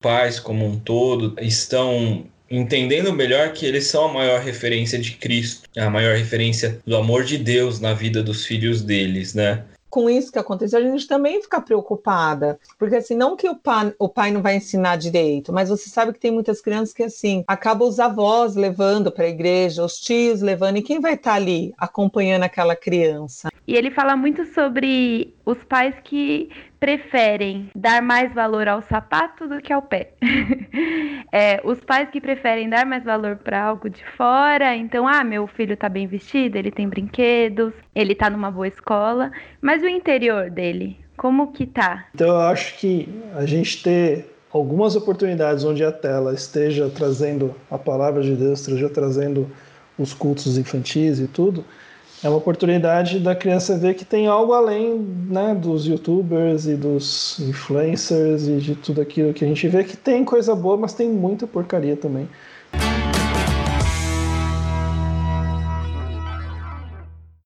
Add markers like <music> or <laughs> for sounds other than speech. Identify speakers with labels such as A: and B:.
A: pais como um todo estão entendendo melhor que eles são a maior referência de Cristo, a maior referência do amor de Deus na vida dos filhos deles, né?
B: com isso que aconteceu, a gente também fica preocupada. Porque assim, não que o pai, o pai não vai ensinar direito, mas você sabe que tem muitas crianças que assim, acabam os avós levando para a igreja, os tios levando, e quem vai estar tá ali acompanhando aquela criança?
C: E ele fala muito sobre os pais que preferem dar mais valor ao sapato do que ao pé. <laughs> é, os pais que preferem dar mais valor para algo de fora, então, ah, meu filho está bem vestido, ele tem brinquedos, ele está numa boa escola, mas o interior dele, como que tá?
D: Então eu acho que a gente ter algumas oportunidades onde a tela esteja trazendo a palavra de Deus, esteja trazendo os cultos infantis e tudo, é uma oportunidade da criança ver que tem algo além né, dos youtubers e dos influencers e de tudo aquilo que a gente vê que tem coisa boa, mas tem muita porcaria também.